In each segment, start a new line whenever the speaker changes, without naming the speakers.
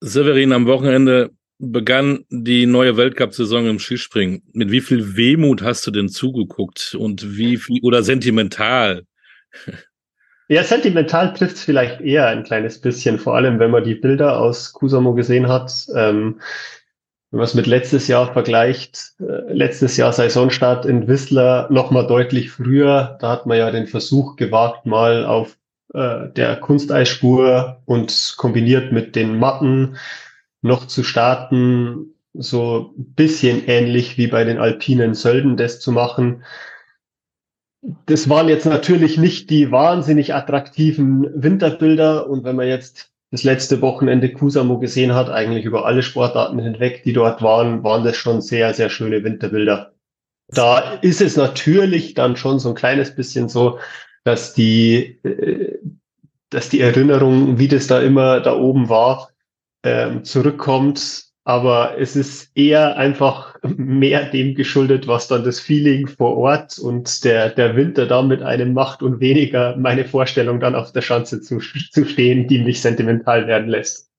Severin, am Wochenende begann die neue Weltcup-Saison im Skispringen. Mit wie viel Wehmut hast du denn zugeguckt und wie viel oder sentimental?
Ja, sentimental trifft es vielleicht eher ein kleines bisschen, vor allem wenn man die Bilder aus Kusamo gesehen hat. Ähm, wenn man es mit letztes Jahr vergleicht, äh, letztes Jahr Saisonstart in Whistler noch mal deutlich früher, da hat man ja den Versuch gewagt, mal auf äh, der Kunsteisspur und kombiniert mit den Matten noch zu starten, so ein bisschen ähnlich wie bei den alpinen Sölden das zu machen. Das waren jetzt natürlich nicht die wahnsinnig attraktiven Winterbilder und wenn man jetzt das letzte Wochenende Kusamo gesehen hat, eigentlich über alle Sportarten hinweg, die dort waren, waren das schon sehr, sehr schöne Winterbilder. Da ist es natürlich dann schon so ein kleines bisschen so, dass die, äh, dass die Erinnerung, wie das da immer da oben war, ähm, zurückkommt. Aber es ist eher einfach mehr dem geschuldet, was dann das Feeling vor Ort und der, der Winter da mit einem macht und weniger meine Vorstellung dann auf der Schanze zu, zu stehen, die mich sentimental werden lässt.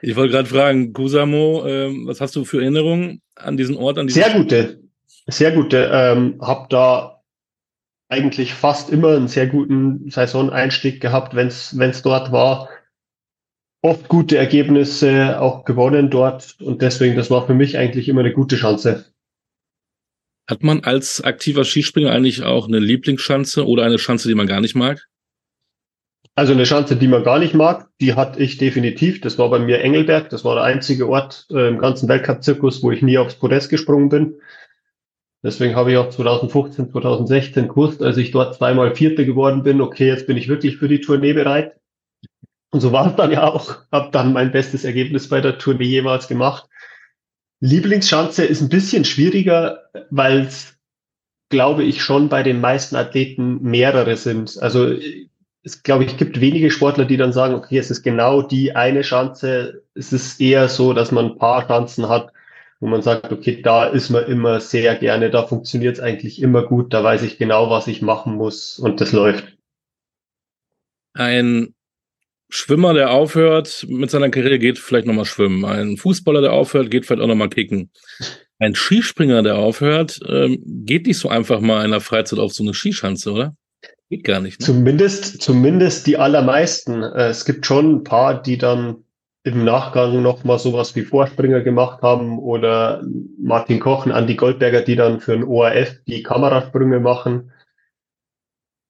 Ich wollte gerade fragen, Kusamo, ähm, was hast du für Erinnerungen an diesen Ort? An
sehr gute, sehr gute. Ähm, hab da eigentlich fast immer einen sehr guten Saisoneinstieg gehabt, wenn es dort war. Oft gute Ergebnisse auch gewonnen dort und deswegen, das war für mich eigentlich immer eine gute Chance.
Hat man als aktiver Skispringer eigentlich auch eine Lieblingsschanze oder eine Chance, die man gar nicht mag?
Also eine Chance, die man gar nicht mag, die hatte ich definitiv. Das war bei mir Engelberg. Das war der einzige Ort äh, im ganzen Weltcup-Zirkus, wo ich nie aufs Podest gesprungen bin. Deswegen habe ich auch 2015, 2016 gewusst, als ich dort zweimal Vierte geworden bin, okay, jetzt bin ich wirklich für die Tournee bereit. Und so war es dann ja auch. Habe dann mein bestes Ergebnis bei der Tournee jemals gemacht. Lieblingsschanze ist ein bisschen schwieriger, weil es, glaube ich, schon bei den meisten Athleten mehrere sind. Also es, glaube ich, gibt wenige Sportler, die dann sagen, okay, es ist genau die eine Schanze. Es ist eher so, dass man ein paar Chancen hat, wo man sagt, okay, da ist man immer sehr gerne, da funktioniert es eigentlich immer gut, da weiß ich genau, was ich machen muss und das läuft.
Ein Schwimmer, der aufhört mit seiner Karriere, geht vielleicht nochmal schwimmen. Ein Fußballer, der aufhört, geht vielleicht auch nochmal kicken. Ein Skispringer, der aufhört, ähm, geht nicht so einfach mal in der Freizeit auf so eine Skischanze, oder?
Geht gar nicht. Ne? Zumindest, zumindest die allermeisten. Äh, es gibt schon ein paar, die dann im Nachgang noch mal sowas wie Vorspringer gemacht haben oder Martin Koch und Andi Goldberger, die dann für ein ORF die Kamerasprünge machen.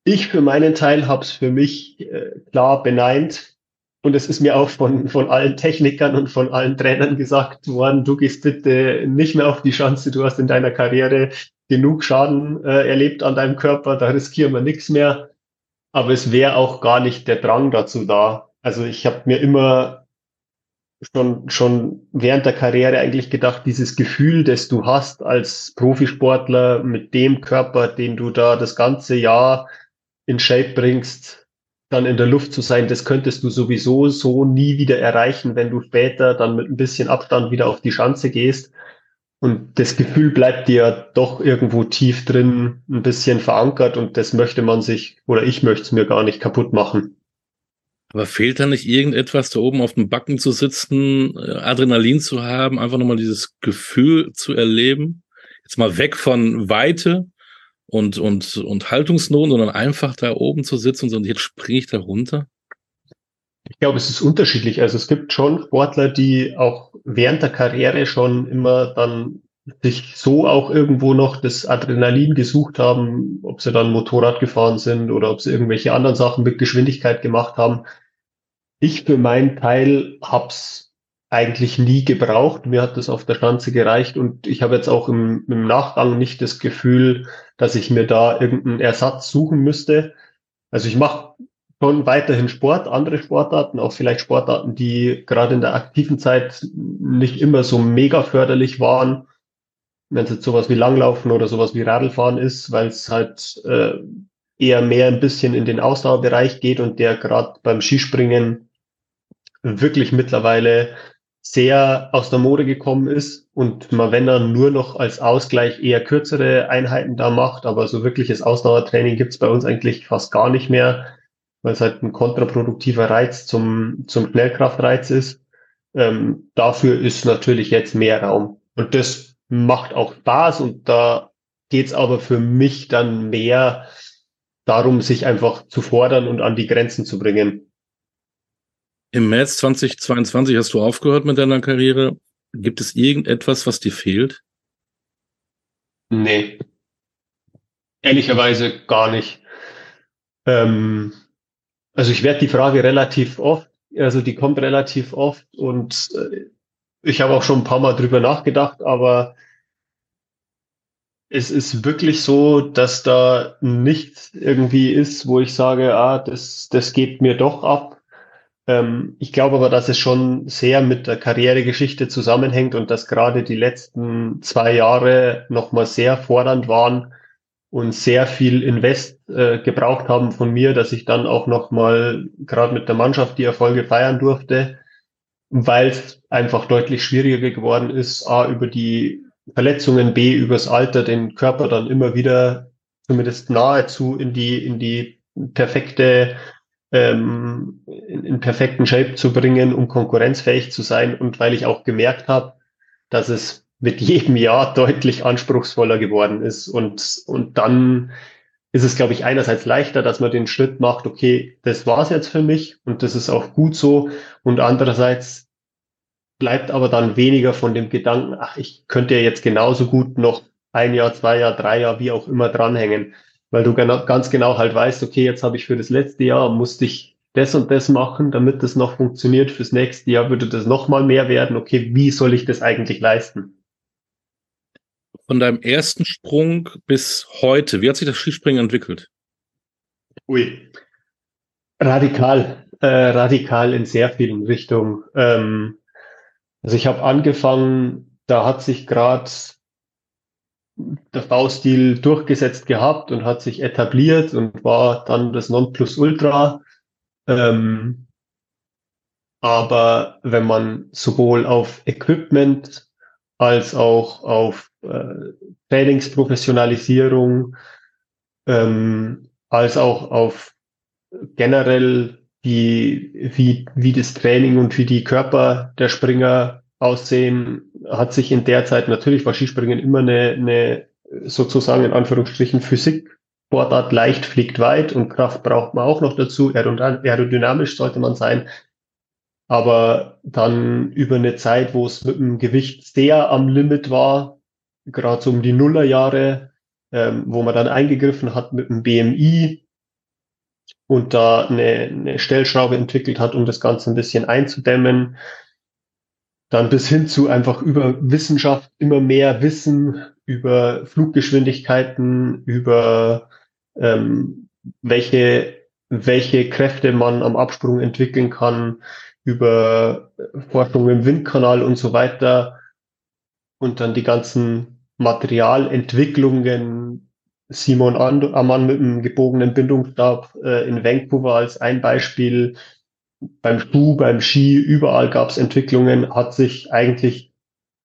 Ich für meinen Teil habe es für mich äh, klar beneint und es ist mir auch von, von allen Technikern und von allen Trainern gesagt worden, du gehst bitte nicht mehr auf die Chance, du hast in deiner Karriere genug Schaden äh, erlebt an deinem Körper, da riskieren wir nichts mehr. Aber es wäre auch gar nicht der Drang dazu da. Also ich habe mir immer schon, schon während der Karriere eigentlich gedacht, dieses Gefühl, das du hast als Profisportler mit dem Körper, den du da das ganze Jahr in Shape bringst, dann in der Luft zu sein, das könntest du sowieso so nie wieder erreichen, wenn du später dann mit ein bisschen Abstand wieder auf die Schanze gehst. Und das Gefühl bleibt dir doch irgendwo tief drin ein bisschen verankert und das möchte man sich oder ich möchte es mir gar nicht kaputt machen.
Aber fehlt da nicht irgendetwas, da oben auf dem Backen zu sitzen, äh, Adrenalin zu haben, einfach nochmal dieses Gefühl zu erleben? Jetzt mal weg von Weite und, und, und Haltungsnoten, sondern einfach da oben zu sitzen und jetzt springe ich da runter?
Ich glaube, es ist unterschiedlich. Also es gibt schon Sportler, die auch während der Karriere schon immer dann sich so auch irgendwo noch das Adrenalin gesucht haben, ob sie dann Motorrad gefahren sind oder ob sie irgendwelche anderen Sachen mit Geschwindigkeit gemacht haben. Ich für meinen Teil hab's eigentlich nie gebraucht. Mir hat das auf der Schanze gereicht und ich habe jetzt auch im, im Nachgang nicht das Gefühl, dass ich mir da irgendeinen Ersatz suchen müsste. Also ich mache schon weiterhin Sport, andere Sportarten, auch vielleicht Sportarten, die gerade in der aktiven Zeit nicht immer so mega förderlich waren. Wenn es jetzt sowas wie Langlaufen oder sowas wie Radlfahren ist, weil es halt äh, eher mehr ein bisschen in den Ausdauerbereich geht und der gerade beim Skispringen wirklich mittlerweile sehr aus der Mode gekommen ist und man, wenn dann nur noch als Ausgleich eher kürzere Einheiten da macht, aber so wirkliches Ausdauertraining gibt's bei uns eigentlich fast gar nicht mehr, weil es halt ein kontraproduktiver Reiz zum, zum Schnellkraftreiz ist. Ähm, dafür ist natürlich jetzt mehr Raum. Und das macht auch Spaß und da geht's aber für mich dann mehr darum, sich einfach zu fordern und an die Grenzen zu bringen.
Im März 2022 hast du aufgehört mit deiner Karriere. Gibt es irgendetwas, was dir fehlt?
Nee. Ehrlicherweise gar nicht. Ähm, also ich werde die Frage relativ oft, also die kommt relativ oft und äh, ich habe auch schon ein paar Mal drüber nachgedacht, aber es ist wirklich so, dass da nichts irgendwie ist, wo ich sage, ah, das, das geht mir doch ab. Ähm, ich glaube aber, dass es schon sehr mit der Karrieregeschichte zusammenhängt und dass gerade die letzten zwei Jahre nochmal sehr fordernd waren und sehr viel Invest äh, gebraucht haben von mir, dass ich dann auch nochmal gerade mit der Mannschaft die Erfolge feiern durfte, weil es einfach deutlich schwieriger geworden ist, A, über die Verletzungen, B, übers Alter den Körper dann immer wieder zumindest nahezu in die, in die perfekte ähm, in, in perfekten Shape zu bringen, um konkurrenzfähig zu sein. Und weil ich auch gemerkt habe, dass es mit jedem Jahr deutlich anspruchsvoller geworden ist. Und, und dann ist es, glaube ich, einerseits leichter, dass man den Schritt macht, okay, das war's jetzt für mich und das ist auch gut so. Und andererseits bleibt aber dann weniger von dem Gedanken, ach, ich könnte ja jetzt genauso gut noch ein Jahr, zwei Jahr, drei Jahr, wie auch immer dranhängen weil du ganz genau halt weißt, okay, jetzt habe ich für das letzte Jahr musste ich das und das machen, damit das noch funktioniert. Fürs nächste Jahr würde das noch mal mehr werden. Okay, wie soll ich das eigentlich leisten?
Von deinem ersten Sprung bis heute, wie hat sich das Skispringen entwickelt?
Ui, radikal, äh, radikal in sehr vielen Richtungen. Ähm, also ich habe angefangen, da hat sich gerade der V-Stil durchgesetzt gehabt und hat sich etabliert und war dann das Nonplusultra. Ähm, aber wenn man sowohl auf Equipment als auch auf äh, Trainingsprofessionalisierung ähm, als auch auf generell die, wie, wie das Training und wie die Körper der Springer aussehen, hat sich in der Zeit natürlich war Skispringen immer eine, eine sozusagen in Anführungsstrichen Physik Sportart leicht fliegt weit und Kraft braucht man auch noch dazu. Aerodynamisch sollte man sein. Aber dann über eine Zeit, wo es mit dem Gewicht sehr am Limit war, gerade so um die Nullerjahre, ähm, wo man dann eingegriffen hat mit dem BMI und da eine, eine Stellschraube entwickelt hat, um das Ganze ein bisschen einzudämmen, dann bis hin zu einfach über Wissenschaft immer mehr Wissen über Fluggeschwindigkeiten, über ähm, welche, welche Kräfte man am Absprung entwickeln kann, über Forschung im Windkanal und so weiter. Und dann die ganzen Materialentwicklungen. Simon Ammann mit dem gebogenen Bindungsstab äh, in Vancouver als ein Beispiel beim Schuh, beim Ski, überall gab es Entwicklungen, hat sich eigentlich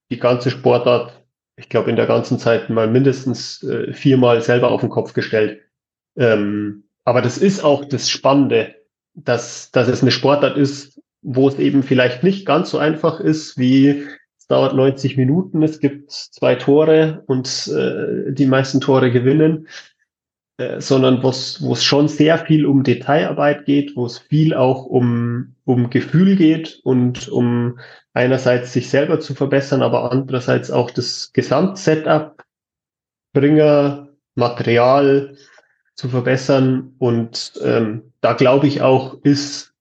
die ganze Sportart, ich glaube, in der ganzen Zeit mal mindestens äh, viermal selber auf den Kopf gestellt. Ähm, aber das ist auch das Spannende, dass, dass es eine Sportart ist, wo es eben vielleicht nicht ganz so einfach ist, wie es dauert 90 Minuten, es gibt zwei Tore und äh, die meisten Tore gewinnen. Äh, sondern wo es schon sehr viel um Detailarbeit geht, wo es viel auch um, um Gefühl geht und um einerseits sich selber zu verbessern, aber andererseits auch das Gesamtsetup, Bringer, Material zu verbessern. Und ähm, da glaube ich auch, ist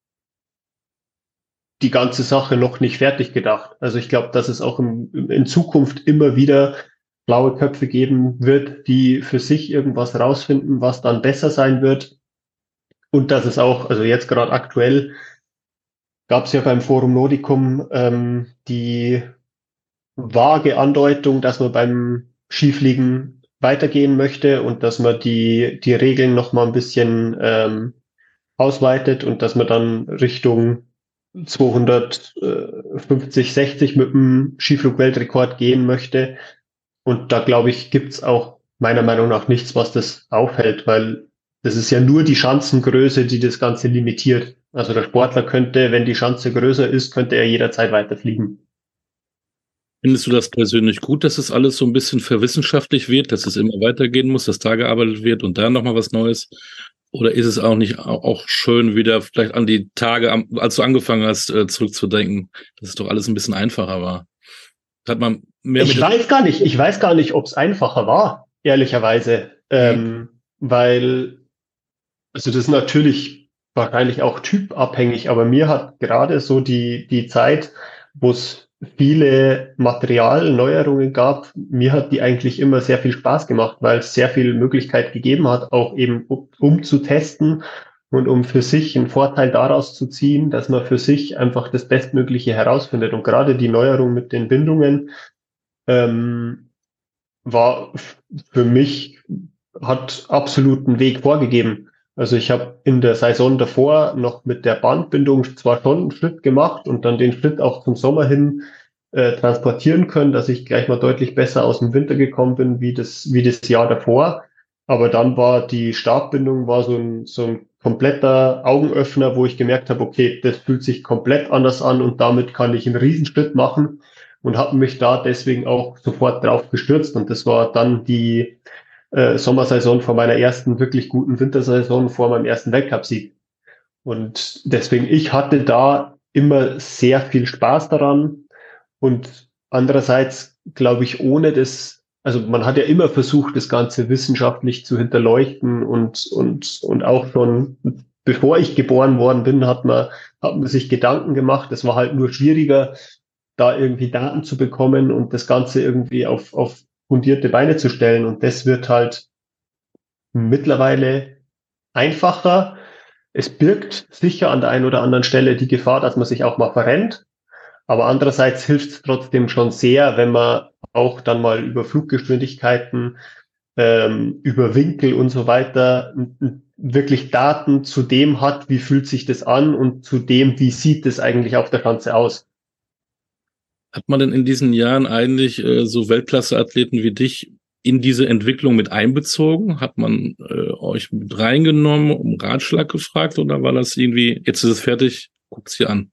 die ganze Sache noch nicht fertig gedacht. Also ich glaube, dass es auch im, in Zukunft immer wieder blaue Köpfe geben wird, die für sich irgendwas rausfinden, was dann besser sein wird. Und dass es auch, also jetzt gerade aktuell, gab es ja beim Forum Nordicum ähm, die vage Andeutung, dass man beim Skifliegen weitergehen möchte und dass man die, die Regeln noch mal ein bisschen ähm, ausweitet und dass man dann Richtung 250, 60 mit dem Skiflug-Weltrekord gehen möchte. Und da glaube ich, gibt's auch meiner Meinung nach nichts, was das aufhält, weil Das ist ja nur die Schanzengröße, die das Ganze limitiert. Also der Sportler könnte, wenn die Schanze größer ist, könnte er jederzeit weiterfliegen.
Findest du das persönlich gut, dass es alles so ein bisschen verwissenschaftlich wird, dass es immer weitergehen muss, dass da gearbeitet wird und da nochmal was Neues? Oder ist es auch nicht auch schön, wieder vielleicht an die Tage, als du angefangen hast, äh, zurückzudenken, dass es doch alles ein bisschen einfacher war?
Hat man ich weiß gar nicht, ich weiß gar nicht, ob es einfacher war, ehrlicherweise. Ähm, mhm. Weil, also das ist natürlich wahrscheinlich auch typabhängig, aber mir hat gerade so die, die Zeit, wo es viele Materialneuerungen gab. Mir hat die eigentlich immer sehr viel Spaß gemacht, weil es sehr viel Möglichkeit gegeben hat, auch eben um, um zu testen und um für sich einen Vorteil daraus zu ziehen, dass man für sich einfach das Bestmögliche herausfindet. Und gerade die Neuerung mit den Bindungen ähm, war für mich, hat absoluten Weg vorgegeben. Also ich habe in der Saison davor noch mit der Bandbindung zwar schon einen Schritt gemacht und dann den Schritt auch zum Sommer hin äh, transportieren können, dass ich gleich mal deutlich besser aus dem Winter gekommen bin wie das, wie das Jahr davor. Aber dann war die Startbindung war so ein, so ein kompletter Augenöffner, wo ich gemerkt habe, okay, das fühlt sich komplett anders an und damit kann ich einen Riesenschritt machen und habe mich da deswegen auch sofort drauf gestürzt. Und das war dann die äh, Sommersaison vor meiner ersten wirklich guten Wintersaison vor meinem ersten Weltcupsieg. Und deswegen, ich hatte da immer sehr viel Spaß daran und andererseits glaube ich, ohne das, also man hat ja immer versucht, das Ganze wissenschaftlich zu hinterleuchten und, und, und auch schon bevor ich geboren worden bin, hat man, hat man sich Gedanken gemacht. Es war halt nur schwieriger, da irgendwie Daten zu bekommen und das Ganze irgendwie auf, auf fundierte Beine zu stellen. Und das wird halt mittlerweile einfacher. Es birgt sicher an der einen oder anderen Stelle die Gefahr, dass man sich auch mal verrennt. Aber andererseits hilft es trotzdem schon sehr, wenn man auch dann mal über Fluggeschwindigkeiten, ähm, über Winkel und so weiter wirklich Daten zu dem hat, wie fühlt sich das an und zu dem, wie sieht es eigentlich auf der Schanze aus.
Hat man denn in diesen Jahren eigentlich äh, so Weltklasse-Athleten wie dich in diese Entwicklung mit einbezogen? Hat man äh, euch mit reingenommen, um Ratschlag gefragt oder war das irgendwie, jetzt ist es fertig, guckt's hier an?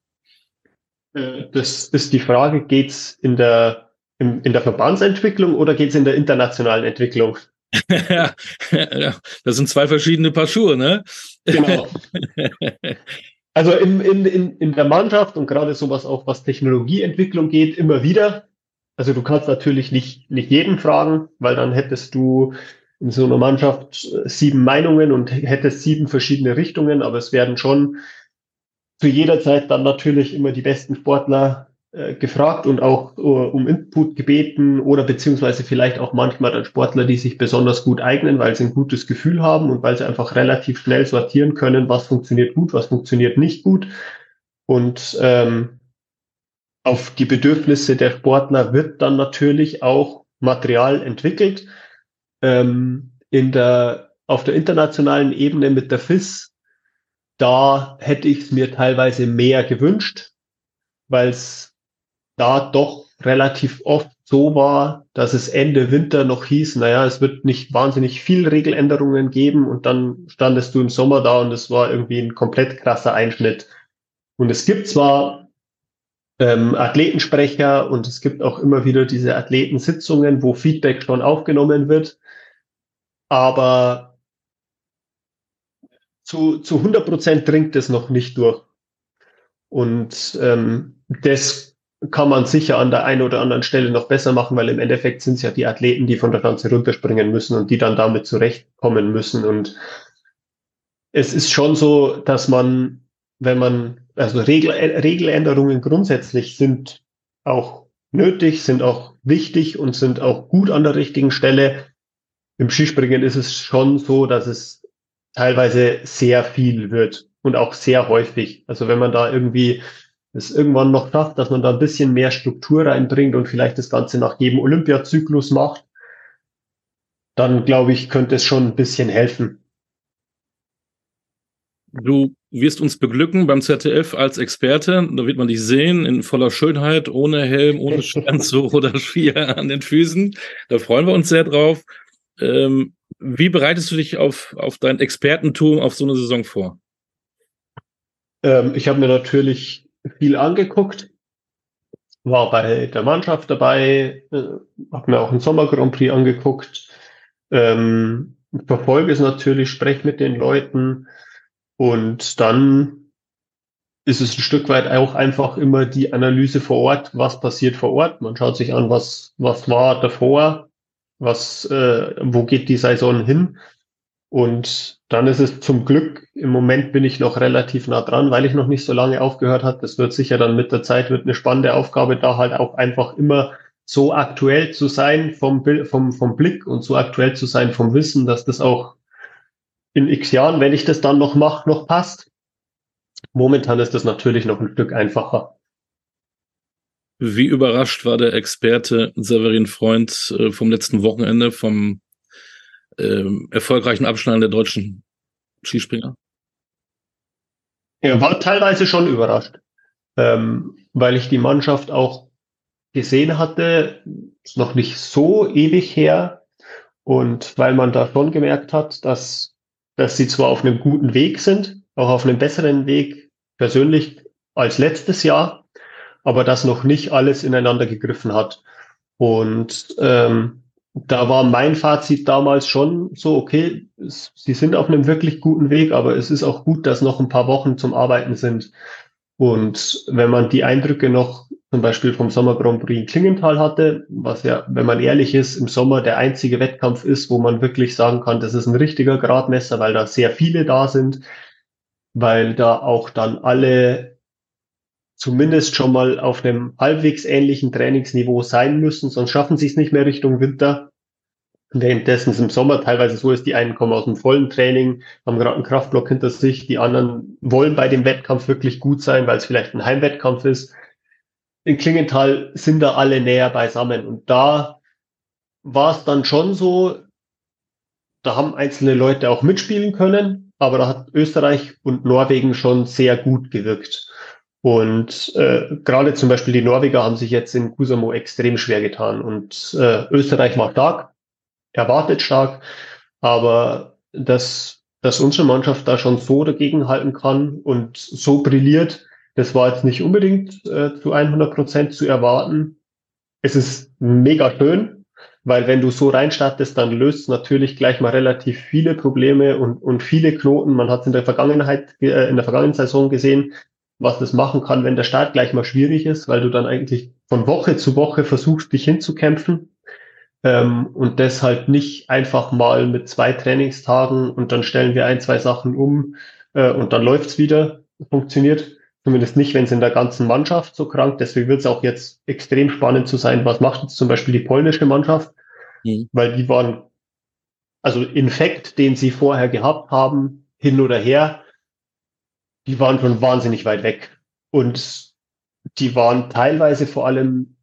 Äh, das ist die Frage, geht's in der, in, in der Verbandsentwicklung oder geht's in der internationalen Entwicklung?
das sind zwei verschiedene Paar Schuhe, ne? Genau.
Also in, in, in, in der Mannschaft und gerade sowas auch, was Technologieentwicklung geht, immer wieder. Also du kannst natürlich nicht, nicht jeden fragen, weil dann hättest du in so einer Mannschaft sieben Meinungen und hättest sieben verschiedene Richtungen, aber es werden schon zu jeder Zeit dann natürlich immer die besten Sportler äh, gefragt und auch uh, um Input gebeten oder beziehungsweise vielleicht auch manchmal dann Sportler, die sich besonders gut eignen, weil sie ein gutes Gefühl haben und weil sie einfach relativ schnell sortieren können, was funktioniert gut, was funktioniert nicht gut. Und ähm, auf die Bedürfnisse der Sportler wird dann natürlich auch Material entwickelt. Ähm, in der, auf der internationalen Ebene mit der FIS da hätte ich es mir teilweise mehr gewünscht, weil es da doch relativ oft so war, dass es Ende Winter noch hieß, naja, es wird nicht wahnsinnig viel Regeländerungen geben und dann standest du im Sommer da und es war irgendwie ein komplett krasser Einschnitt. Und es gibt zwar ähm, Athletensprecher und es gibt auch immer wieder diese Athletensitzungen, wo Feedback schon aufgenommen wird, aber zu, zu 100 Prozent dringt es noch nicht durch. Und ähm, das kann man sicher an der einen oder anderen Stelle noch besser machen, weil im Endeffekt sind es ja die Athleten, die von der Schanze runterspringen müssen und die dann damit zurechtkommen müssen. Und es ist schon so, dass man, wenn man, also Regel, Regeländerungen grundsätzlich sind auch nötig, sind auch wichtig und sind auch gut an der richtigen Stelle. Im Skispringen ist es schon so, dass es teilweise sehr viel wird und auch sehr häufig. Also wenn man da irgendwie es irgendwann noch schafft, dass man da ein bisschen mehr Struktur reinbringt und vielleicht das Ganze nach jedem Olympiazyklus macht, dann glaube ich, könnte es schon ein bisschen helfen.
Du wirst uns beglücken beim ZDF als Experte. Da wird man dich sehen in voller Schönheit, ohne Helm, ohne Sternzug oder Skier an den Füßen. Da freuen wir uns sehr drauf. Ähm, Wie bereitest du dich auf, auf dein Expertentum auf so eine Saison vor?
Ähm, ich habe mir natürlich viel angeguckt, war bei der Mannschaft dabei, äh, habe mir auch einen Sommer Grand Prix angeguckt, ähm, verfolge es natürlich, spreche mit den Leuten und dann ist es ein Stück weit auch einfach immer die Analyse vor Ort, was passiert vor Ort. Man schaut sich an, was, was war davor, was, äh, wo geht die Saison hin. Und dann ist es zum Glück, im Moment bin ich noch relativ nah dran, weil ich noch nicht so lange aufgehört habe. Das wird sicher dann mit der Zeit wird eine spannende Aufgabe, da halt auch einfach immer so aktuell zu sein vom, vom, vom Blick und so aktuell zu sein vom Wissen, dass das auch in x Jahren, wenn ich das dann noch mache, noch passt. Momentan ist das natürlich noch ein Stück einfacher.
Wie überrascht war der Experte Severin Freund äh, vom letzten Wochenende vom ähm, erfolgreichen Abschneiden der deutschen Skispringer?
Er war teilweise schon überrascht, ähm, weil ich die Mannschaft auch gesehen hatte, ist noch nicht so ewig her und weil man da schon gemerkt hat, dass, dass sie zwar auf einem guten Weg sind, auch auf einem besseren Weg persönlich als letztes Jahr, aber das noch nicht alles ineinander gegriffen hat. Und ähm, da war mein Fazit damals schon so, okay, es, sie sind auf einem wirklich guten Weg, aber es ist auch gut, dass noch ein paar Wochen zum Arbeiten sind. Und wenn man die Eindrücke noch zum Beispiel vom Sommer Grand Prix in Klingenthal hatte, was ja, wenn man ehrlich ist, im Sommer der einzige Wettkampf ist, wo man wirklich sagen kann, das ist ein richtiger Gradmesser, weil da sehr viele da sind, weil da auch dann alle zumindest schon mal auf einem halbwegs ähnlichen Trainingsniveau sein müssen, sonst schaffen sie es nicht mehr Richtung Winter. Währenddessen es im Sommer teilweise so ist, die einen kommen aus dem vollen Training, haben gerade einen Kraftblock hinter sich, die anderen wollen bei dem Wettkampf wirklich gut sein, weil es vielleicht ein Heimwettkampf ist. In Klingenthal sind da alle näher beisammen und da war es dann schon so, da haben einzelne Leute auch mitspielen können, aber da hat Österreich und Norwegen schon sehr gut gewirkt. Und äh, gerade zum Beispiel die Norweger haben sich jetzt in Kusamo extrem schwer getan. Und äh, Österreich war stark, erwartet stark, aber dass, dass unsere Mannschaft da schon so dagegen halten kann und so brilliert, das war jetzt nicht unbedingt äh, zu 100 Prozent zu erwarten. Es ist mega schön, weil wenn du so reinstartest, dann löst natürlich gleich mal relativ viele Probleme und, und viele Knoten. Man hat es in der Vergangenheit, äh, in der vergangenen Saison gesehen, was das machen kann, wenn der Start gleich mal schwierig ist, weil du dann eigentlich von Woche zu Woche versuchst, dich hinzukämpfen ähm, und deshalb nicht einfach mal mit zwei Trainingstagen und dann stellen wir ein, zwei Sachen um äh, und dann läuft's wieder, funktioniert. Zumindest nicht, wenn es in der ganzen Mannschaft so krank. Deswegen wird es auch jetzt extrem spannend zu sein, was macht jetzt zum Beispiel die polnische Mannschaft, mhm. weil die waren, also Infekt, den sie vorher gehabt haben, hin oder her, die waren schon wahnsinnig weit weg. Und die waren teilweise vor allem,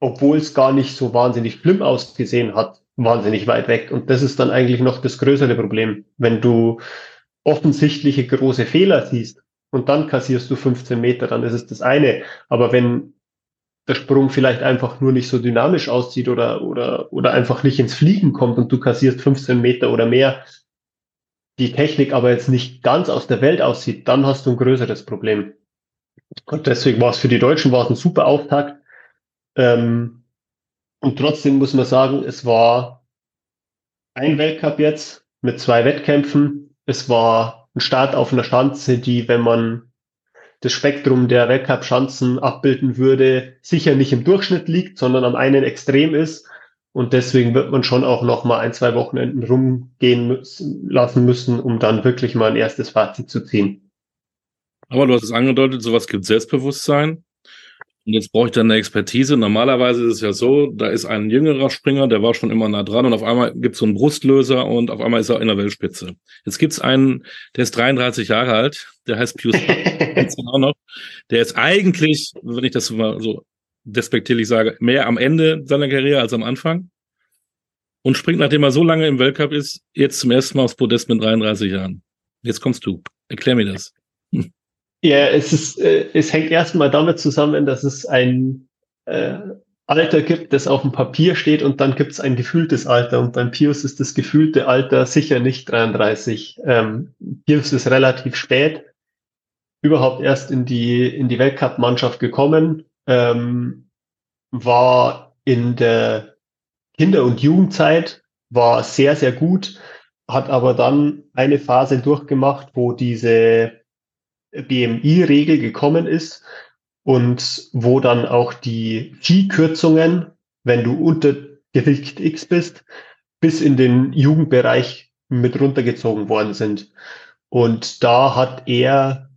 obwohl es gar nicht so wahnsinnig schlimm ausgesehen hat, wahnsinnig weit weg. Und das ist dann eigentlich noch das größere Problem. Wenn du offensichtliche große Fehler siehst und dann kassierst du 15 Meter, dann ist es das eine. Aber wenn der Sprung vielleicht einfach nur nicht so dynamisch aussieht oder, oder, oder einfach nicht ins Fliegen kommt und du kassierst 15 Meter oder mehr, die Technik aber jetzt nicht ganz aus der Welt aussieht, dann hast du ein größeres Problem. Und deswegen war es für die Deutschen war es ein super Auftakt. Ähm, und trotzdem muss man sagen, es war ein Weltcup jetzt mit zwei Wettkämpfen. Es war ein Start auf einer Schanze, die, wenn man das Spektrum der Weltcup-Schanzen abbilden würde, sicher nicht im Durchschnitt liegt, sondern am einen Extrem ist. Und deswegen wird man schon auch noch mal ein, zwei Wochenenden rumgehen müssen, lassen müssen, um dann wirklich mal ein erstes Fazit zu ziehen.
Aber du hast es angedeutet, sowas gibt Selbstbewusstsein. Und jetzt brauche ich dann eine Expertise. Normalerweise ist es ja so, da ist ein jüngerer Springer, der war schon immer nah dran und auf einmal gibt es so einen Brustlöser und auf einmal ist er in der Weltspitze. Jetzt gibt es einen, der ist 33 Jahre alt, der heißt Pius auch noch. Der ist eigentlich, wenn ich das mal so despektierlich sage, mehr am Ende seiner Karriere als am Anfang. Und springt, nachdem er so lange im Weltcup ist, jetzt zum ersten Mal aufs Podest mit 33 Jahren. Jetzt kommst du. Erklär mir das.
Ja, es ist, äh, es hängt erstmal damit zusammen, dass es ein, äh, Alter gibt, das auf dem Papier steht und dann gibt es ein gefühltes Alter. Und beim Pius ist das gefühlte Alter sicher nicht 33. Ähm, Pius ist relativ spät überhaupt erst in die, in die Weltcup-Mannschaft gekommen, ähm, war in der Kinder- und Jugendzeit, war sehr, sehr gut, hat aber dann eine Phase durchgemacht, wo diese BMI-Regel gekommen ist und wo dann auch die Viehkürzungen, wenn du unter Gewicht X bist, bis in den Jugendbereich mit runtergezogen worden sind. Und da hat er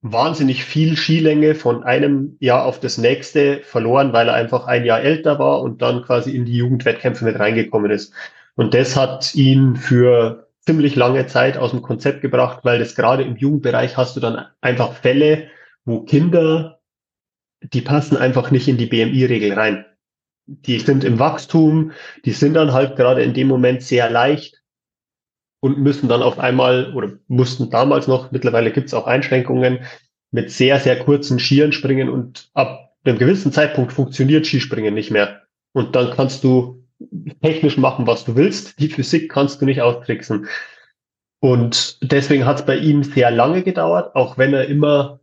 wahnsinnig viel Skilänge von einem Jahr auf das nächste verloren, weil er einfach ein Jahr älter war und dann quasi in die Jugendwettkämpfe mit reingekommen ist. Und das hat ihn für ziemlich lange Zeit aus dem Konzept gebracht, weil das gerade im Jugendbereich hast du dann einfach Fälle, wo Kinder, die passen einfach nicht in die BMI-Regel rein. Die sind im Wachstum, die sind dann halt gerade in dem Moment sehr leicht und müssen dann auf einmal oder mussten damals noch, mittlerweile gibt es auch Einschränkungen, mit sehr, sehr kurzen Skiern springen und ab einem gewissen Zeitpunkt funktioniert Skispringen nicht mehr. Und dann kannst du technisch machen, was du willst. Die Physik kannst du nicht austricksen. Und deswegen hat es bei ihm sehr lange gedauert, auch wenn er immer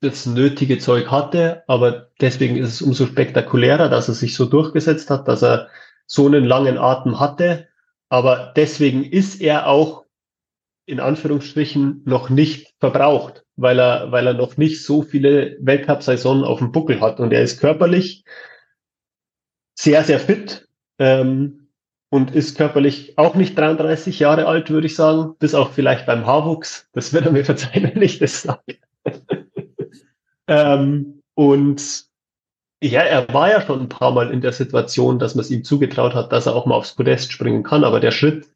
das nötige Zeug hatte. Aber deswegen ist es umso spektakulärer, dass er sich so durchgesetzt hat, dass er so einen langen Atem hatte aber deswegen ist er auch in Anführungsstrichen noch nicht verbraucht, weil er, weil er noch nicht so viele Weltcup-Saisonen auf dem Buckel hat. Und er ist körperlich sehr, sehr fit ähm, und ist körperlich auch nicht 33 Jahre alt, würde ich sagen, bis auch vielleicht beim Haarwuchs. Das wird er mir verzeihen, wenn ich das sage. ähm, und ja, er war ja schon ein paar Mal in der Situation, dass man es ihm zugetraut hat, dass er auch mal aufs Podest springen kann. Aber der Schritt,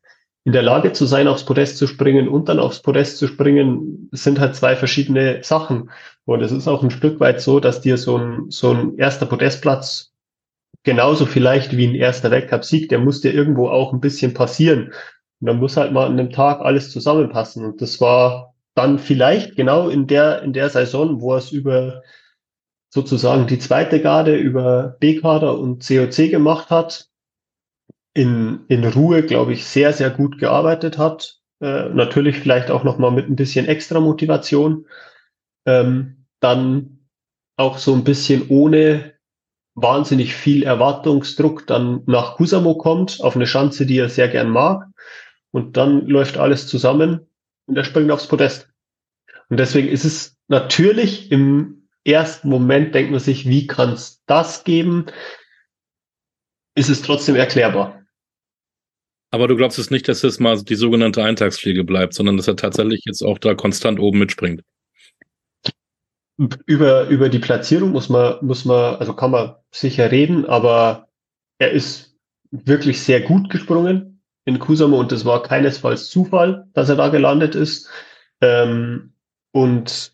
in der Lage zu sein, aufs Podest zu springen und dann aufs Podest zu springen, sind halt zwei verschiedene Sachen. Und es ist auch ein Stück weit so, dass dir so ein, so ein erster Podestplatz genauso vielleicht wie ein erster Weltcup-Sieg, der muss dir irgendwo auch ein bisschen passieren. Und dann muss halt mal an einem Tag alles zusammenpassen. Und das war dann vielleicht genau in der, in der Saison, wo es über sozusagen die zweite Garde über B-Kader und COC gemacht hat, in, in Ruhe, glaube ich, sehr, sehr gut gearbeitet hat. Äh, natürlich vielleicht auch nochmal mit ein bisschen extra Motivation. Ähm, dann auch so ein bisschen ohne wahnsinnig viel Erwartungsdruck dann nach Kusamo kommt, auf eine Schanze, die er sehr gern mag. Und dann läuft alles zusammen und er springt aufs Podest. Und deswegen ist es natürlich im ersten Moment denkt man sich, wie kann es das geben? Ist es trotzdem erklärbar.
Aber du glaubst es nicht, dass es mal die sogenannte Eintagsfliege bleibt, sondern dass er tatsächlich jetzt auch da konstant oben mitspringt.
Über, über die Platzierung muss man, muss man, also kann man sicher reden, aber er ist wirklich sehr gut gesprungen in Kusamo und es war keinesfalls Zufall, dass er da gelandet ist. Ähm, und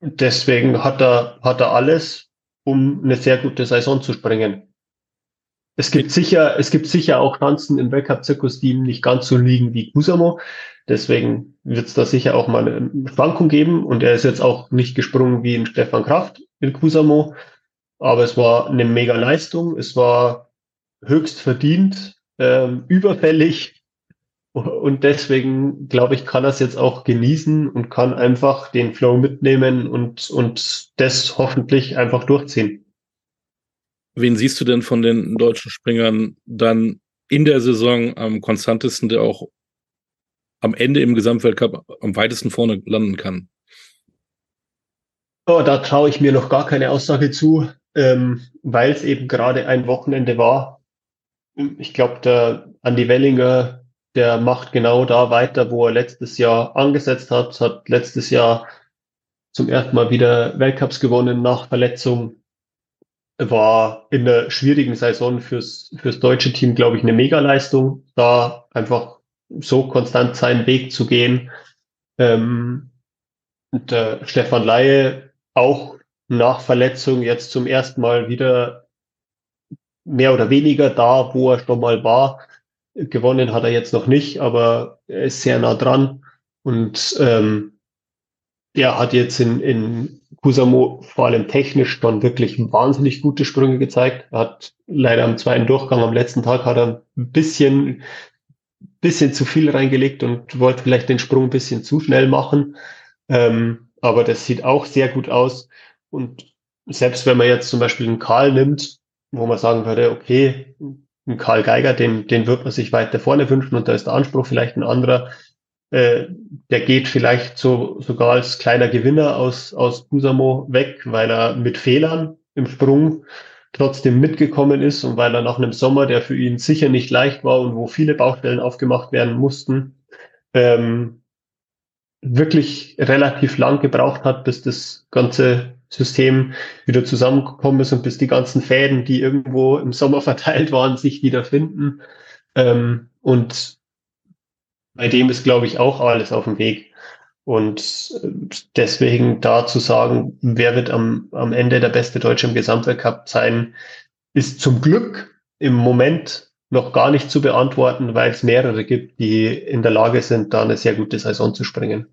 Deswegen hat er, hat er alles, um eine sehr gute Saison zu springen. Es gibt sicher, es gibt sicher auch Chancen im Weltcup-Zirkus, die ihm nicht ganz so liegen wie Kusamo. Deswegen wird es da sicher auch mal eine Schwankung geben. Und er ist jetzt auch nicht gesprungen wie in Stefan Kraft in Kusamo. Aber es war eine mega Leistung. Es war höchst verdient, ähm, überfällig und deswegen, glaube ich, kann er es jetzt auch genießen und kann einfach den Flow mitnehmen und, und das hoffentlich einfach durchziehen.
Wen siehst du denn von den deutschen Springern dann in der Saison am konstantesten, der auch am Ende im Gesamtweltcup am weitesten vorne landen kann?
Oh, da traue ich mir noch gar keine Aussage zu, ähm, weil es eben gerade ein Wochenende war. Ich glaube, der Andy Wellinger der macht genau da weiter, wo er letztes Jahr angesetzt hat, hat letztes Jahr zum ersten Mal wieder Weltcups gewonnen nach Verletzung. War in der schwierigen Saison fürs, fürs deutsche Team, glaube ich, eine Megaleistung, da einfach so konstant seinen Weg zu gehen. Ähm, und der Stefan Laie auch nach Verletzung jetzt zum ersten Mal wieder mehr oder weniger da, wo er schon mal war. Gewonnen hat er jetzt noch nicht, aber er ist sehr nah dran. Und ähm, er hat jetzt in, in Kusamo vor allem technisch schon wirklich wahnsinnig gute Sprünge gezeigt. Er hat leider am zweiten Durchgang am letzten Tag hat er ein bisschen, bisschen zu viel reingelegt und wollte vielleicht den Sprung ein bisschen zu schnell machen. Ähm, aber das sieht auch sehr gut aus. Und selbst wenn man jetzt zum Beispiel einen Karl nimmt, wo man sagen würde, okay, ein Karl Geiger, den, den wird man sich weiter vorne wünschen und da ist der Anspruch vielleicht ein anderer. Äh, der geht vielleicht so, sogar als kleiner Gewinner aus, aus Kusamo weg, weil er mit Fehlern im Sprung trotzdem mitgekommen ist und weil er nach einem Sommer, der für ihn sicher nicht leicht war und wo viele Baustellen aufgemacht werden mussten, ähm, wirklich relativ lang gebraucht hat, bis das ganze System wieder zusammengekommen ist und bis die ganzen Fäden, die irgendwo im Sommer verteilt waren, sich wiederfinden. Ähm, und bei dem ist, glaube ich, auch alles auf dem Weg. Und äh, deswegen da zu sagen, wer wird am, am Ende der beste Deutsche im Gesamtweltcup sein, ist zum Glück im Moment noch gar nicht zu beantworten, weil es mehrere gibt, die in der Lage sind, da eine sehr gute Saison zu springen.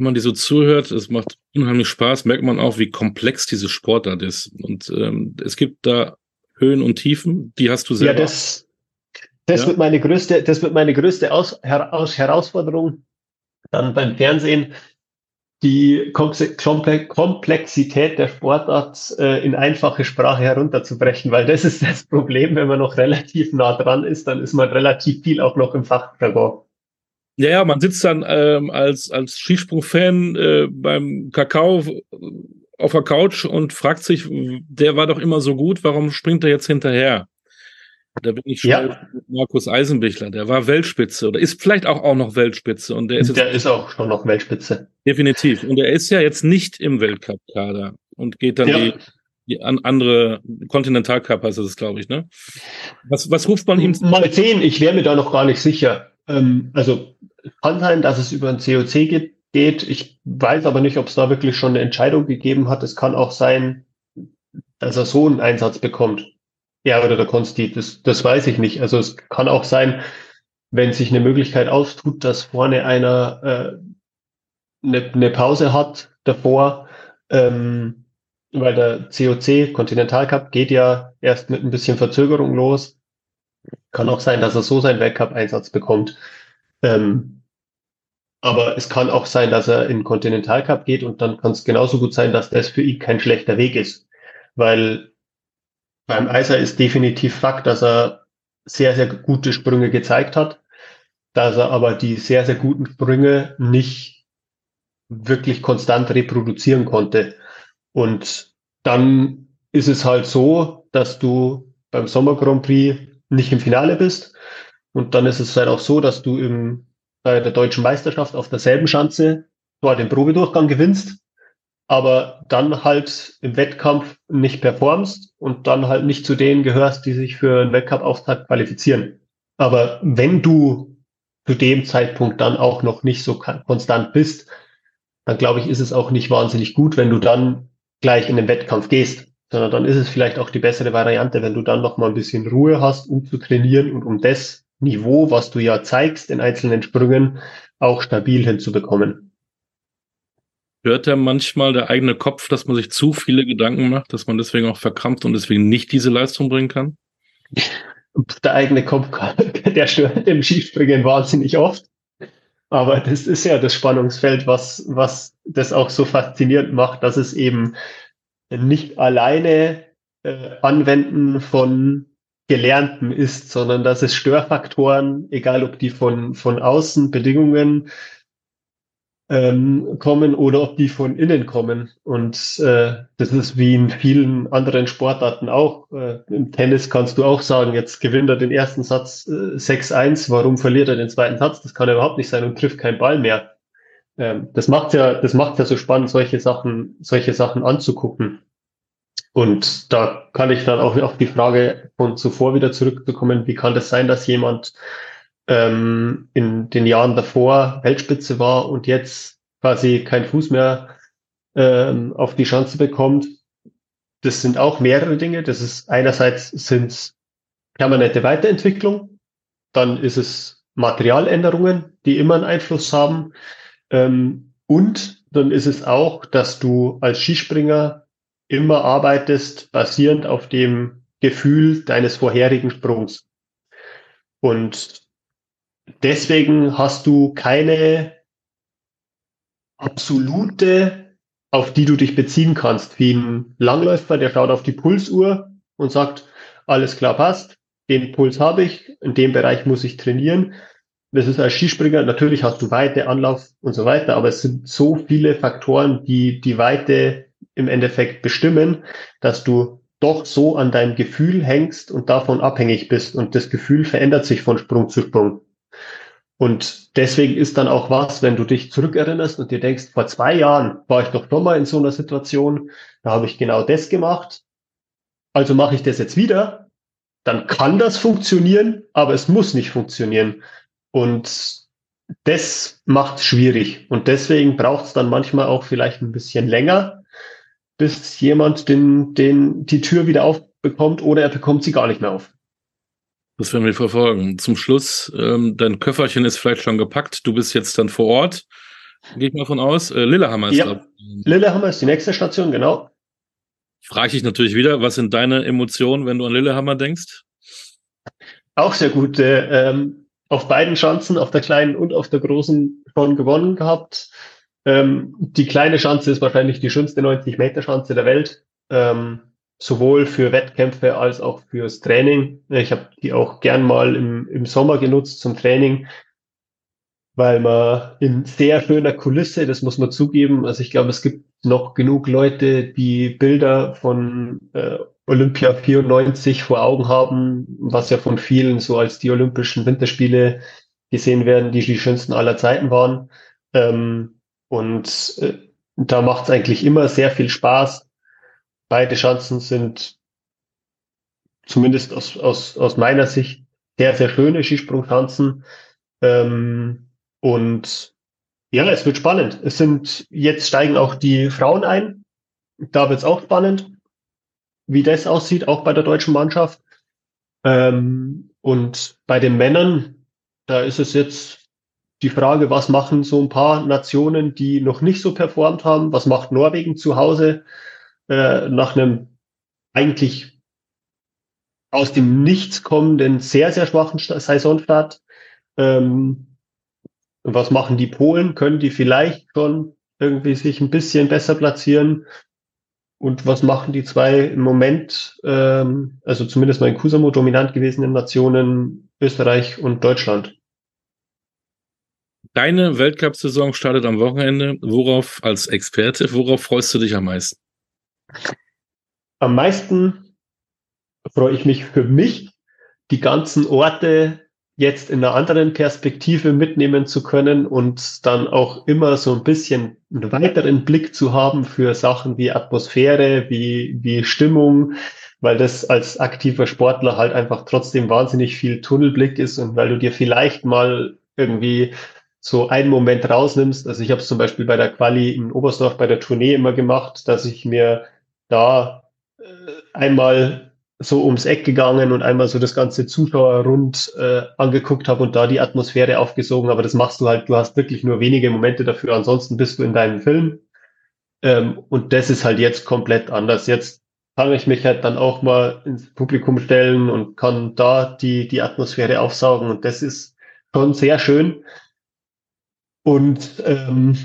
Wenn man die so zuhört, es macht unheimlich Spaß, merkt man auch, wie komplex diese Sportart ist. Und ähm, es gibt da Höhen und Tiefen, die hast du selber.
Ja, das, das ja. wird meine größte, das wird meine größte Aus, Herausforderung dann beim Fernsehen, die Komplexität der Sportart äh, in einfache Sprache herunterzubrechen, weil das ist das Problem, wenn man noch relativ nah dran ist, dann ist man relativ viel auch noch im Fachjargon.
Ja, ja, man sitzt dann ähm, als, als Skisprung-Fan äh, beim Kakao auf der Couch und fragt sich, der war doch immer so gut, warum springt er jetzt hinterher? Da bin ich schon ja. Markus Eisenbichler, der war Weltspitze oder ist vielleicht auch, auch noch Weltspitze. Und der ist,
der ist auch schon noch Weltspitze.
Definitiv. Und er ist ja jetzt nicht im Weltcup-Kader und geht dann ja. die, die an, andere Kontinentalcup heißt das, glaube ich, ne? Was, was ruft man ihm?
Mal sehen, ich wäre mir da noch gar nicht sicher. Ähm, also kann sein, dass es über ein COC geht. Ich weiß aber nicht, ob es da wirklich schon eine Entscheidung gegeben hat. Es kann auch sein, dass er so einen Einsatz bekommt. Ja, oder der Konsti, das, das weiß ich nicht. Also es kann auch sein, wenn sich eine Möglichkeit auftut, dass vorne einer äh, eine, eine Pause hat davor, ähm, weil der COC, Continental Cup, geht ja erst mit ein bisschen Verzögerung los. Kann auch sein, dass er so seinen Weltcup-Einsatz bekommt. Ähm, aber es kann auch sein, dass er in den Continental Cup geht und dann kann es genauso gut sein, dass das für ihn kein schlechter Weg ist. Weil beim Eiser ist definitiv Fakt, dass er sehr, sehr gute Sprünge gezeigt hat, dass er aber die sehr, sehr guten Sprünge nicht wirklich konstant reproduzieren konnte. Und dann ist es halt so, dass du beim Sommer Grand Prix nicht im Finale bist. Und dann ist es halt auch so, dass du im, bei der deutschen Meisterschaft auf derselben Schanze zwar den Probedurchgang gewinnst, aber dann halt im Wettkampf nicht performst und dann halt nicht zu denen gehörst, die sich für einen Weltcup-Auftakt qualifizieren. Aber wenn du zu dem Zeitpunkt dann auch noch nicht so konstant bist, dann glaube ich, ist es auch nicht wahnsinnig gut, wenn du dann gleich in den Wettkampf gehst, sondern dann ist es vielleicht auch die bessere Variante, wenn du dann noch mal ein bisschen Ruhe hast, um zu trainieren und um das Niveau, was du ja zeigst in einzelnen Sprüngen, auch stabil hinzubekommen.
Hört ja manchmal der eigene Kopf, dass man sich zu viele Gedanken macht, dass man deswegen auch verkrampft und deswegen nicht diese Leistung bringen kann?
Der eigene Kopf, der stört im Skispringen wahnsinnig oft. Aber das ist ja das Spannungsfeld, was, was das auch so faszinierend macht, dass es eben nicht alleine äh, Anwenden von Gelernten ist, sondern dass es Störfaktoren, egal ob die von, von außen Bedingungen ähm, kommen oder ob die von innen kommen. Und äh, das ist wie in vielen anderen Sportarten auch. Äh, Im Tennis kannst du auch sagen, jetzt gewinnt er den ersten Satz äh, 6-1, warum verliert er den zweiten Satz? Das kann er überhaupt nicht sein und trifft keinen Ball mehr. Ähm, das macht ja, das macht ja so spannend, solche Sachen, solche Sachen anzugucken. Und da kann ich dann auch auf die Frage von zuvor wieder zurückbekommen, wie kann das sein, dass jemand ähm, in den Jahren davor Weltspitze war und jetzt quasi keinen Fuß mehr ähm, auf die Chance bekommt. Das sind auch mehrere Dinge. Das ist einerseits sind permanente Weiterentwicklung, dann ist es Materialänderungen, die immer einen Einfluss haben. Ähm, Und dann ist es auch, dass du als Skispringer immer arbeitest, basierend auf dem Gefühl deines vorherigen Sprungs. Und deswegen hast du keine absolute, auf die du dich beziehen kannst, wie ein Langläufer, der schaut auf die Pulsuhr und sagt, alles klar passt, den Puls habe ich, in dem Bereich muss ich trainieren. Das ist als Skispringer, natürlich hast du Weite, Anlauf und so weiter, aber es sind so viele Faktoren, die die Weite im Endeffekt bestimmen, dass du doch so an deinem Gefühl hängst und davon abhängig bist. Und das Gefühl verändert sich von Sprung zu Sprung. Und deswegen ist dann auch was, wenn du dich zurückerinnerst und dir denkst, vor zwei Jahren war ich doch schon mal in so einer Situation, da habe ich genau das gemacht. Also mache ich das jetzt wieder. Dann kann das funktionieren, aber es muss nicht funktionieren. Und das macht es schwierig. Und deswegen braucht es dann manchmal auch vielleicht ein bisschen länger, bis jemand den, den, die Tür wieder aufbekommt oder er bekommt sie gar nicht mehr auf.
Das werden wir verfolgen. Zum Schluss, ähm, dein Köfferchen ist vielleicht schon gepackt. Du bist jetzt dann vor Ort. Gehe ich mal von aus. Äh, Lillehammer ist
ja. Glaub, Lillehammer ist die nächste Station, genau.
Frage ich natürlich wieder, was sind deine Emotionen, wenn du an Lillehammer denkst?
Auch sehr gut. ähm, auf beiden Schanzen, auf der kleinen und auf der großen, schon gewonnen gehabt. Ähm, die kleine Schanze ist wahrscheinlich die schönste 90-Meter-Schanze der Welt. Ähm, sowohl für Wettkämpfe als auch fürs Training. Ich habe die auch gern mal im, im Sommer genutzt zum Training, weil man in sehr schöner Kulisse, das muss man zugeben, also ich glaube, es gibt noch genug Leute, die Bilder von äh, Olympia 94 vor Augen haben, was ja von vielen so als die Olympischen Winterspiele gesehen werden, die die schönsten aller Zeiten waren. Ähm, und äh, da macht es eigentlich immer sehr viel Spaß, Beide Chancen sind zumindest aus, aus, aus meiner Sicht sehr, sehr schöne Skisprungschanzen. Ähm, und ja, es wird spannend. Es sind, jetzt steigen auch die Frauen ein. Da wird es auch spannend, wie das aussieht, auch bei der deutschen Mannschaft. Ähm, und bei den Männern, da ist es jetzt die Frage, was machen so ein paar Nationen, die noch nicht so performt haben? Was macht Norwegen zu Hause? äh, nach einem eigentlich aus dem Nichts kommenden, sehr, sehr schwachen Saisonstart. Ähm, was machen die Polen? Können die vielleicht schon irgendwie sich ein bisschen besser platzieren? Und was machen die zwei im Moment, ähm, also zumindest mal in Kusamo dominant gewesenen Nationen, Österreich und Deutschland?
Deine Weltcup-Saison startet am Wochenende. Worauf als Experte, worauf freust du dich am meisten?
Am meisten freue ich mich für mich, die ganzen Orte jetzt in einer anderen Perspektive mitnehmen zu können und dann auch immer so ein bisschen einen weiteren Blick zu haben für Sachen wie Atmosphäre, wie, wie Stimmung, weil das als aktiver Sportler halt einfach trotzdem wahnsinnig viel Tunnelblick ist und weil du dir vielleicht mal irgendwie so einen Moment rausnimmst. Also ich habe es zum Beispiel bei der Quali in Oberstdorf bei der Tournee immer gemacht, dass ich mir da äh, einmal so ums Eck gegangen und einmal so das ganze Zuschauerrund äh, angeguckt habe und da die Atmosphäre aufgesogen. Aber das machst du halt, du hast wirklich nur wenige Momente dafür, ansonsten bist du in deinem Film. Ähm, und das ist halt jetzt komplett anders. Jetzt kann ich mich halt dann auch mal ins Publikum stellen und kann da die, die Atmosphäre aufsaugen. Und das ist schon sehr schön. Und ähm,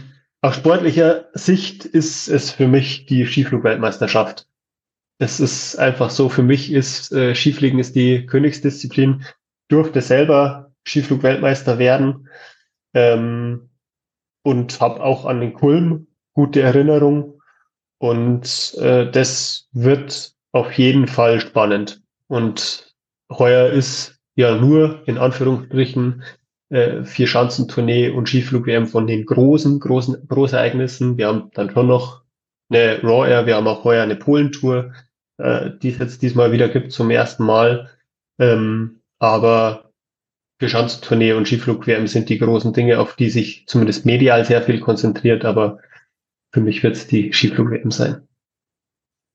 aus sportlicher Sicht ist es für mich die Skiflugweltmeisterschaft. Es ist einfach so, für mich ist äh, Skifliegen ist die Königsdisziplin. Ich durfte selber Skiflugweltmeister werden ähm, und habe auch an den Kulm gute Erinnerungen. Und äh, das wird auf jeden Fall spannend. Und heuer ist ja nur in Anführungsstrichen äh, vier Schanzentournee und Skiflug-WM von den großen, großen Großereignissen. Wir haben dann schon noch eine Raw Air, wir haben auch heuer eine Polentour, äh, die es jetzt diesmal wieder gibt zum ersten Mal. Ähm, aber für Schanzentournee und Skiflug-WM sind die großen Dinge, auf die sich zumindest medial sehr viel konzentriert, aber für mich wird es die Skiflug-WM sein.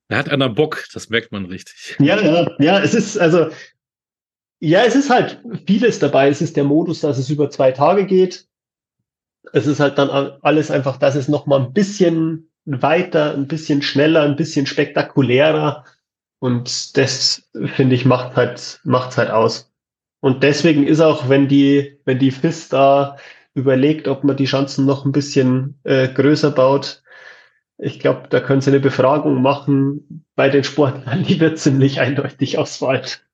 Da hat einer Bock, das merkt man richtig.
Ja, ja, ja, es ist, also ja, es ist halt vieles dabei. Es ist der Modus, dass es über zwei Tage geht. es ist halt dann alles einfach, dass es noch mal ein bisschen weiter, ein bisschen schneller, ein bisschen spektakulärer und das finde ich macht halt macht's halt aus. Und deswegen ist auch, wenn die wenn die FIS da überlegt, ob man die Chancen noch ein bisschen äh, größer baut, ich glaube, da können Sie eine Befragung machen bei den Sportlern, die wird ziemlich eindeutig auswählt.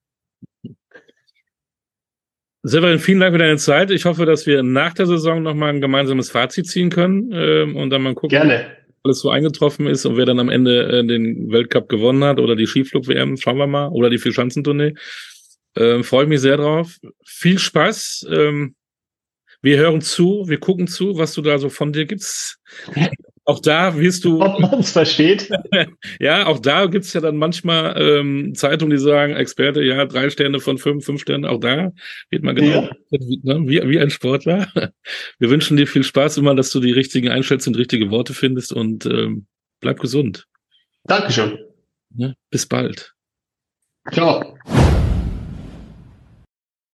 Severin, vielen Dank für deine Zeit. Ich hoffe, dass wir nach der Saison nochmal ein gemeinsames Fazit ziehen können ähm, und dann mal gucken,
Gerne.
alles so eingetroffen ist und wer dann am Ende äh, den Weltcup gewonnen hat oder die Skiflug-WM, schauen wir mal, oder die Vierschanzentournee. Ähm, Freue mich sehr drauf. Viel Spaß. Ähm, wir hören zu, wir gucken zu, was du da so von dir gibst. Auch da wirst du.
Ob man es versteht.
ja, auch da gibt's ja dann manchmal ähm, Zeitungen, die sagen, Experte, ja, drei Sterne von fünf, fünf Sterne. Auch da wird man genau ja. Ne, wie, wie ein Sportler. Wir wünschen dir viel Spaß immer, dass du die richtigen Einschätzungen und richtige Worte findest und ähm, bleib gesund.
Dankeschön.
Ja, bis bald.
Ciao.